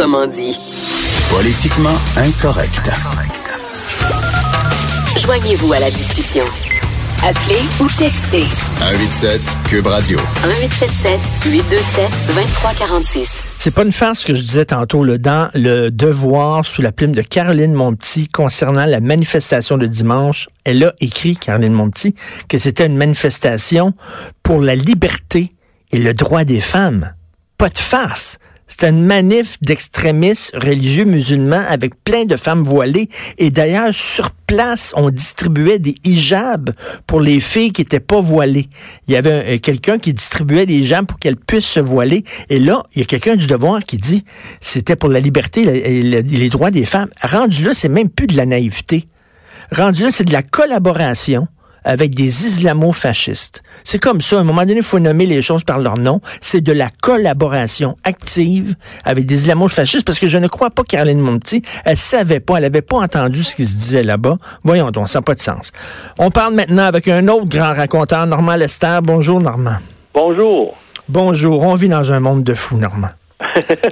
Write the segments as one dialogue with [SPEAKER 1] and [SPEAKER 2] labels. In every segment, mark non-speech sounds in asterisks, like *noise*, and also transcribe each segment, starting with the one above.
[SPEAKER 1] Autrement dit.
[SPEAKER 2] Politiquement incorrect.
[SPEAKER 1] Joignez-vous à la discussion. Appelez ou textez.
[SPEAKER 2] 187 Cube Radio.
[SPEAKER 1] 1877 827 2346.
[SPEAKER 3] C'est pas une farce que je disais tantôt là, dans le devoir sous la plume de Caroline Monpetit concernant la manifestation de dimanche. Elle a écrit, Caroline Monpetit, que c'était une manifestation pour la liberté et le droit des femmes. Pas de farce. C'était une manif d'extrémistes religieux musulmans avec plein de femmes voilées. Et d'ailleurs, sur place, on distribuait des hijabs pour les filles qui étaient pas voilées. Il y avait quelqu'un qui distribuait des hijabs pour qu'elles puissent se voiler. Et là, il y a quelqu'un du devoir qui dit c'était pour la liberté et les droits des femmes. Rendu là, c'est même plus de la naïveté. Rendu là, c'est de la collaboration avec des islamo-fascistes. C'est comme ça. À un moment donné, il faut nommer les choses par leur nom. C'est de la collaboration active avec des islamo-fascistes parce que je ne crois pas Caroline Monti, elle savait pas, elle avait pas entendu ce qui se disait là-bas. Voyons donc, ça n'a pas de sens. On parle maintenant avec un autre grand raconteur, Normand Lester. Bonjour, Normand.
[SPEAKER 4] Bonjour.
[SPEAKER 3] Bonjour. On vit dans un monde de fous, Normand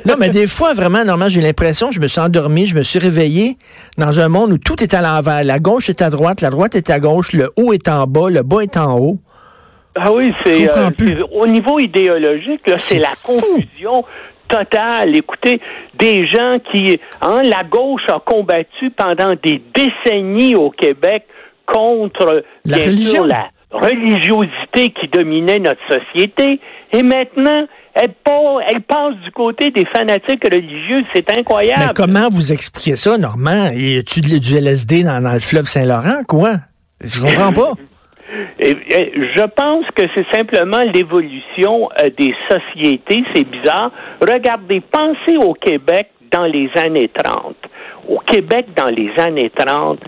[SPEAKER 3] non, mais des fois, vraiment, normalement, j'ai l'impression, je me suis endormi, je me suis réveillé dans un monde où tout est à l'envers. La gauche est à droite, la droite est à gauche, le haut est en bas, le bas est en haut.
[SPEAKER 4] Ah oui, c'est euh, au niveau idéologique, c'est la confusion totale. Écoutez, des gens qui, hein, la gauche a combattu pendant des décennies au Québec contre
[SPEAKER 3] la religion.
[SPEAKER 4] la religiosité qui dominait notre société, et maintenant elle, elle passe du côté des fanatiques religieux. C'est incroyable.
[SPEAKER 3] Mais comment vous expliquez ça, Normand? Y a-tu du LSD dans, le fleuve Saint-Laurent, quoi? Je comprends pas. *laughs*
[SPEAKER 4] Je pense que c'est simplement l'évolution euh, des sociétés. C'est bizarre. Regardez, pensez au Québec dans les années 30. Au Québec, dans les années 30,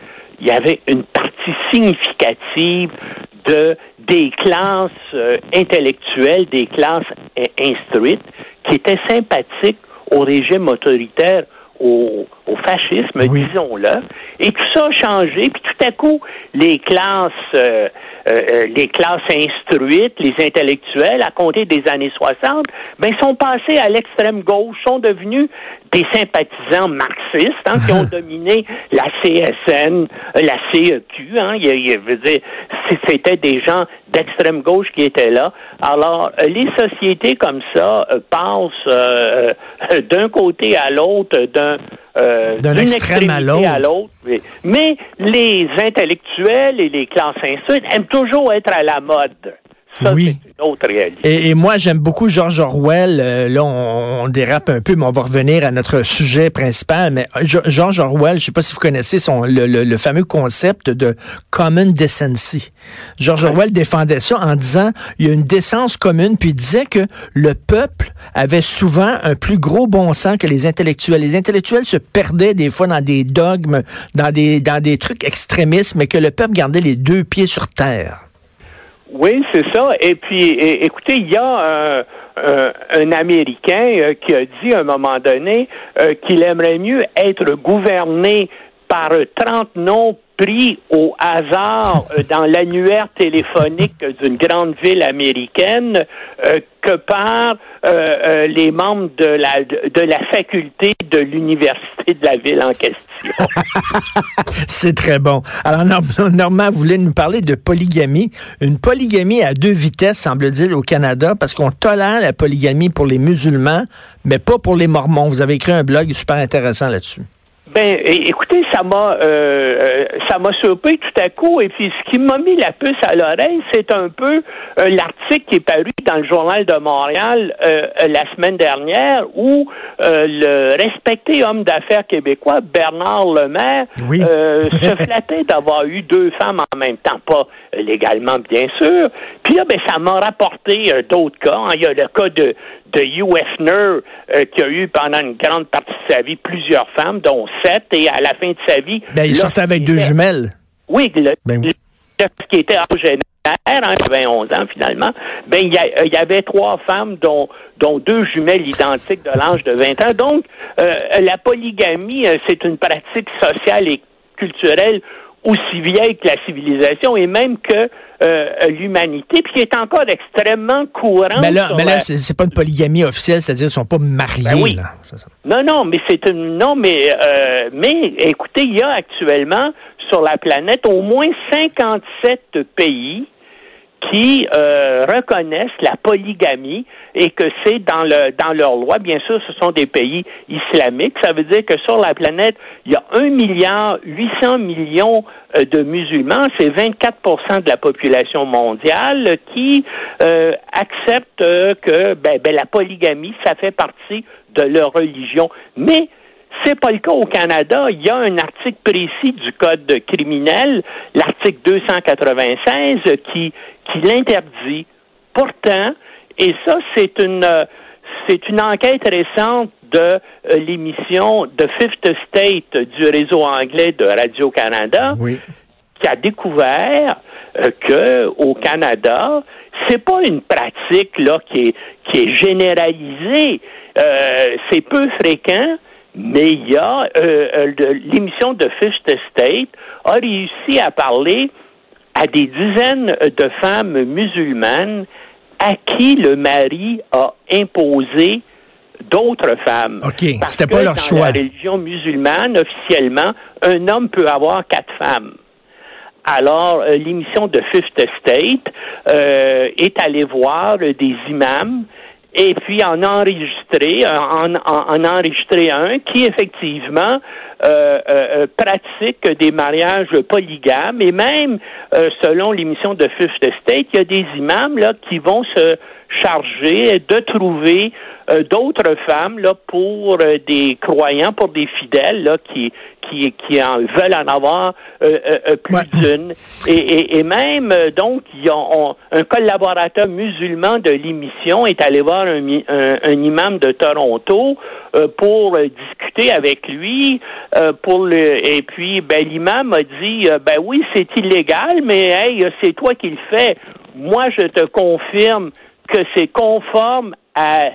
[SPEAKER 4] il y avait une partie significative de des classes euh, intellectuelles, des classes euh, instruites, qui étaient sympathiques au régime autoritaire, au, fascisme, disons-le. Et tout ça a changé, puis tout à coup, les classes, euh, les classes instruites, les intellectuels, à compter des années 60, ben, sont passés à l'extrême gauche, sont devenus des sympathisants marxistes hein, qui ont *laughs* dominé la CSN, la CEQ. Hein, c'était des gens d'extrême gauche qui étaient là. Alors, euh, les sociétés comme ça euh, passent euh, d'un côté à l'autre, d'un
[SPEAKER 3] d'un extrême à l'autre.
[SPEAKER 4] Mais les intellectuels et les classes insultes aiment toujours être à la mode oui.
[SPEAKER 3] Et, moi, j'aime beaucoup George Orwell. Euh, là, on, dérape un peu, mais on va revenir à notre sujet principal. Mais euh, George Orwell, je sais pas si vous connaissez son, le, fameux concept de common decency. George Orwell défendait ça en disant, il y a une décence commune, puis il disait que le peuple avait souvent un plus gros bon sens que les intellectuels. Les intellectuels se perdaient des fois dans des dogmes, dans des, dans des trucs extrémistes, mais que le peuple gardait les deux pieds sur terre.
[SPEAKER 4] Oui, c'est ça. Et puis, écoutez, il y a un, Américain euh, qui a dit à un moment donné euh, qu'il aimerait mieux être gouverné par 30 noms pris au hasard euh, dans l'annuaire téléphonique d'une grande ville américaine que par les membres de la de la faculté de l'université de la ville en question. *laughs*
[SPEAKER 3] C'est très bon. Alors Normand voulait nous parler de polygamie, une polygamie à deux vitesses semble-t-il au Canada parce qu'on tolère la polygamie pour les musulmans mais pas pour les mormons. Vous avez écrit un blog super intéressant là-dessus.
[SPEAKER 4] Ben, écoutez, ça m'a, euh, euh, ça m'a surpris tout à coup. Et puis, ce qui m'a mis la puce à l'oreille, c'est un peu euh, l'article qui est paru dans le journal de Montréal la semaine dernière, où le respecté homme d'affaires québécois Bernard Lemaire se flattait d'avoir eu deux femmes en même temps, pas légalement bien sûr. Puis là, ben, ça m'a rapporté d'autres cas. Hein. Il y a le cas de de Hugh Hefner, euh, qui a eu pendant une grande partie de sa vie plusieurs femmes, dont sept, et à la fin de sa vie...
[SPEAKER 3] Ben, il sortait avec deux jumelles.
[SPEAKER 4] Oui, le, ben qui était originaire, hein, 21 ans finalement, ben il y, avait trois femmes dont dont deux jumelles identiques de l'âge de 20 ans. Donc euh, la polygamie, euh, c'est une pratique sociale et culturelle aussi vieille que la civilisation et même que euh, l'humanité, puis qui est encore extrêmement courant.
[SPEAKER 3] Mais là, mais là c'est pas une polygamie officielle, c'est-à-dire qu'ils sont pas mariés. Ben oui.
[SPEAKER 4] Non, non, mais c'est une non, mais euh, mais écoutez, il y a actuellement sur la planète au moins 57 pays qui euh, reconnaissent la polygamie et que c'est dans le dans leur loi. Bien sûr, ce sont des pays islamiques. Ça veut dire que sur la planète, il y a un milliard 800 millions euh, de musulmans. C'est 24% de la population mondiale qui euh, acceptent que ben, ben, la polygamie, ça fait partie de leur religion. Mais c'est pas le cas au Canada. Il y a un article précis du Code criminel, l'article 296, qui, qui l'interdit. Pourtant, et ça, c'est une, c'est une enquête récente de euh, l'émission The Fifth State du réseau anglais de Radio-Canada qui a découvert euh, que au Canada, c'est pas une pratique là qui est, qui est généralisée. Euh, c'est peu fréquent, mais il y a euh, euh, l'émission de Fifth State a réussi à parler à des dizaines de femmes musulmanes à qui le mari a imposé d'autres femmes.
[SPEAKER 3] OK, c'était pas leur choix.
[SPEAKER 4] Dans la religion musulmane, officiellement, un homme peut avoir quatre femmes. Alors, euh, l'émission de Fifth State est allée voir des imams et puis en enregistrer, en, en, enregistrer un qui effectivement euh, euh, euh, pratique des mariages polygames. Et même selon l'émission de Fifth State, il y a des imams là qui vont se charger de trouver d'autres femmes là pour des croyants, pour des fidèles là qui qui, qui en veulent en avoir euh, euh, euh, plus d'une. Et, et, même, donc, y a, un collaborateur musulman de l'émission est allé voir un, un, imam de Toronto pour discuter avec lui. pour le, et puis, ben, l'imam a dit, ben oui, c'est illégal, mais hey, c'est toi qui le fais. Moi, je te confirme que c'est conforme à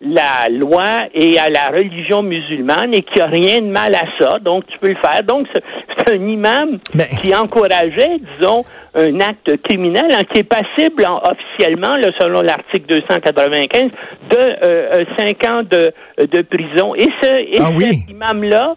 [SPEAKER 4] la loi et à la religion musulmane et qu'il n'y a rien de mal à ça, donc tu peux le faire. Donc, c'est un imam qui encourageait, disons, un acte criminel hein, qui est passible officiellement, selon l'article 295, de euh, 5 ans de, de prison. Et, ce, et
[SPEAKER 3] ah
[SPEAKER 4] cet imam-là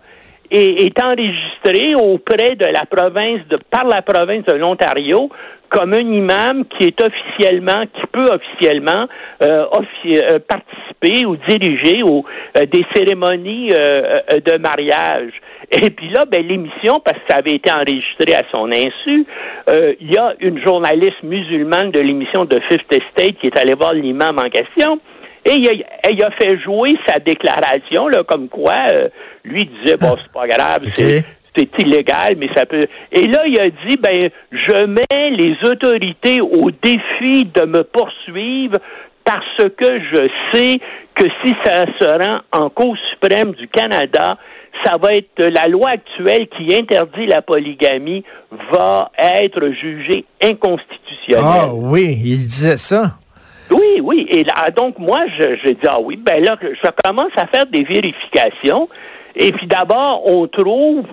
[SPEAKER 4] est, est, enregistré auprès de la province, de, par la province de l'Ontario, comme un imam qui est officiellement, qui peut officiellement euh, euh participer ou diriger euh, des cérémonies euh, de mariage. Et puis là, ben, l'émission, parce que ça avait été enregistré à son insu, il y a une journaliste musulmane de l'émission de Fifth Estate qui est allée voir l'imam en question. Et il a, il a, fait jouer sa déclaration, là, comme quoi lui disait bon, c'est pas grave, *laughs* c'est c'est illégal, mais ça peut. Et là, il a dit, ben, je mets les autorités au défi de me poursuivre parce que je sais que si ça se rend en Cour suprême du Canada, ça va être la loi actuelle qui interdit la polygamie va être jugée inconstitutionnelle.
[SPEAKER 3] Ah oui, il disait ça.
[SPEAKER 4] Oui, oui. Et là, donc moi, je, je dis ah oui, ben là, je commence à faire des vérifications. Et puis d'abord, on trouve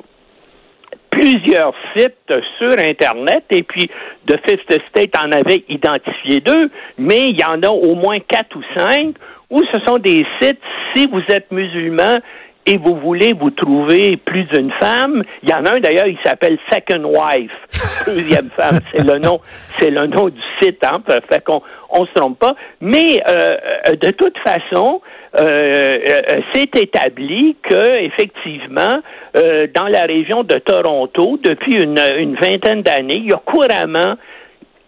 [SPEAKER 4] plusieurs sites sur Internet. Et puis The Fifth State en avait identifié deux, mais il y en a au moins quatre ou cinq où ce sont des sites, si vous êtes musulman et vous voulez vous trouver plus d'une femme, il y en a un d'ailleurs, il s'appelle Second Wife, *laughs* deuxième femme, c'est le nom, c'est le nom du site, hein, fait qu'on on se trompe pas. Mais euh, euh, de toute façon, euh, euh, c'est établi que effectivement, euh, dans la région de Toronto, depuis une, une vingtaine d'années, il y a couramment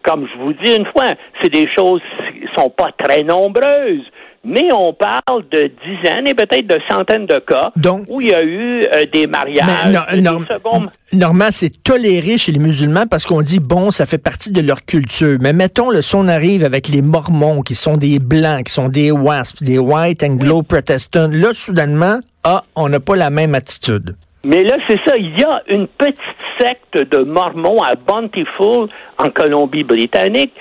[SPEAKER 4] comme je vous dis une fois, c'est des choses qui sont pas très nombreuses, mais on parle de dizaines et peut-être de centaines de cas où il y a eu euh, des mariages.
[SPEAKER 3] Normalement, c'est toléré chez les musulmans parce qu'on dit, bon, ça fait partie de leur culture. Mais mettons, le son arrive avec les mormons, qui sont des blancs, qui sont des wasps, des white anglo protestants. Là, soudainement, ah, on n'a pas la même attitude.
[SPEAKER 4] Mais là, c'est ça. Il y a une petite secte de mormons à Bountiful, en Colombie-Britannique,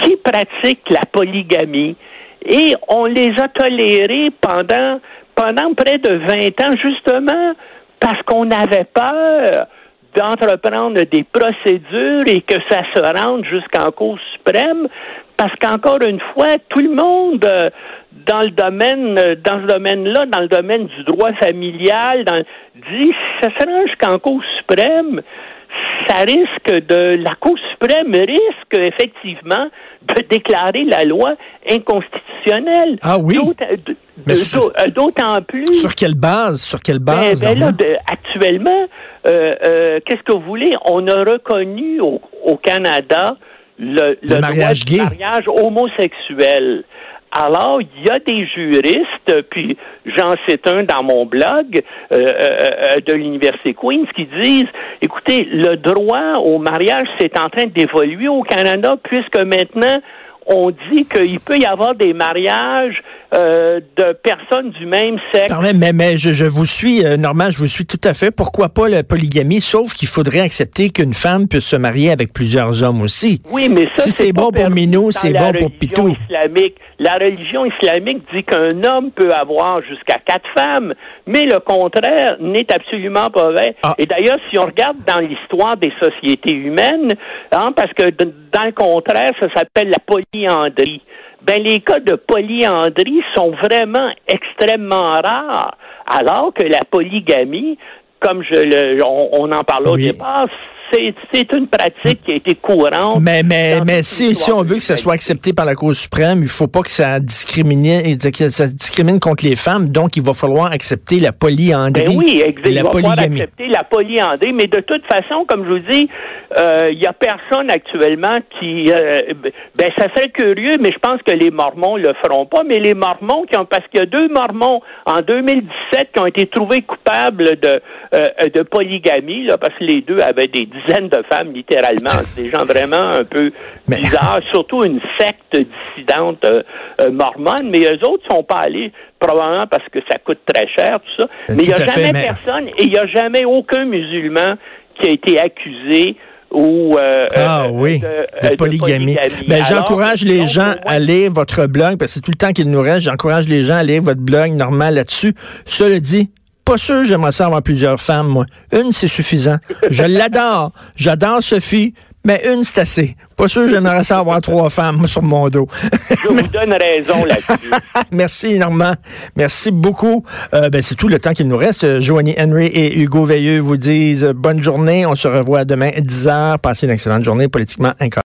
[SPEAKER 4] qui pratique la polygamie et on les a tolérés pendant, pendant près de 20 ans, justement parce qu'on avait peur d'entreprendre des procédures et que ça se rende jusqu'en Cour suprême, parce qu'encore une fois, tout le monde euh, dans le domaine, euh, dans ce domaine-là, dans le domaine du droit familial, dans, dit ça se rend jusqu'en Cour suprême ça risque de la Cour suprême risque effectivement de déclarer la loi inconstitutionnelle.
[SPEAKER 3] Ah oui?
[SPEAKER 4] Euh, d'autant plus.
[SPEAKER 3] Sur quelle base? Sur quelle
[SPEAKER 4] ben,
[SPEAKER 3] base
[SPEAKER 4] ben là, Actuellement, euh, euh, qu'est-ce que vous voulez? On a reconnu au, au Canada le, le,
[SPEAKER 3] mariage
[SPEAKER 4] droit
[SPEAKER 3] gay,
[SPEAKER 4] mariage homosexuel. Alors, il y a des juristes, puis j'en cite un dans mon blog euh, euh, de l'Université Queen's, qui disent, écoutez, le droit au mariage, c'est en train d'évoluer au Canada, puisque maintenant, on dit qu'il peut y avoir des mariages euh, de personnes du même sexe.
[SPEAKER 3] mais, mais je, je, vous suis, euh, Normand, je vous suis tout à fait. Pourquoi pas la polygamie, sauf qu'il faudrait accepter qu'une femme puisse se marier avec plusieurs hommes aussi.
[SPEAKER 4] Oui, mais ça,
[SPEAKER 3] si c'est bon pour Minou, c'est bon pour Pitou.
[SPEAKER 4] Islamique. La religion islamique dit qu'un homme peut avoir jusqu'à quatre femmes, mais le contraire n'est absolument pas vrai. Ah. Et d'ailleurs, si on regarde dans l'histoire des sociétés humaines, hein, parce que dans le contraire, ça s'appelle la polyandrie ben les cas de polyandrie sont vraiment extrêmement rares, alors que la polygamie, comme je le, on, en parlait au départ, c'est une pratique qui a été courante.
[SPEAKER 3] Mais, mais, mais si, si on veut que ça soit accepté par la Cour suprême, il faut pas que ça discrimine, que ça discrimine contre les femmes. Donc, il va falloir accepter la polyandrie.
[SPEAKER 4] Ben oui, exactement. Il va falloir accepter la polyandrie. Mais de toute façon, comme je vous dis, il euh, y a personne actuellement qui... Euh, ben, ça serait curieux, mais je pense que les Mormons le feront pas. Mais les Mormons qui ont... Parce qu'il y a deux Mormons en 2017 qui ont été trouvés coupables de, euh, de polygamie, là, parce que les deux avaient des dizaines de femmes, littéralement. des gens vraiment un peu *laughs* bizarres, surtout une secte dissidente mormone. Mais eux autres sont pas allés probablement parce que ça coûte très cher, tout ça. Mais il n'y a jamais personne et il n'y a jamais aucun musulman qui a été accusé ou euh,
[SPEAKER 3] ah euh, oui de, polygamie. Ben, j'encourage les gens à lire votre blog parce que c'est tout le temps qu'il nous reste. J'encourage les gens à lire votre blog normal là-dessus. Cela dit, pas sûr j'aimerais ça avoir plusieurs femmes, moi. Une, c'est suffisant. Je l'adore. J'adore Sophie, mais une, c'est assez. Pas sûr j'aimerais ça avoir trois femmes sur mon dos.
[SPEAKER 4] Je vous donne raison là-dessus. *laughs*
[SPEAKER 3] Merci, Normand. Merci beaucoup. Euh, ben, c'est tout le temps qu'il nous reste. Joanie Henry et Hugo Veilleux vous disent bonne journée. On se revoit demain à 10h. Passez une excellente journée politiquement incorrecte.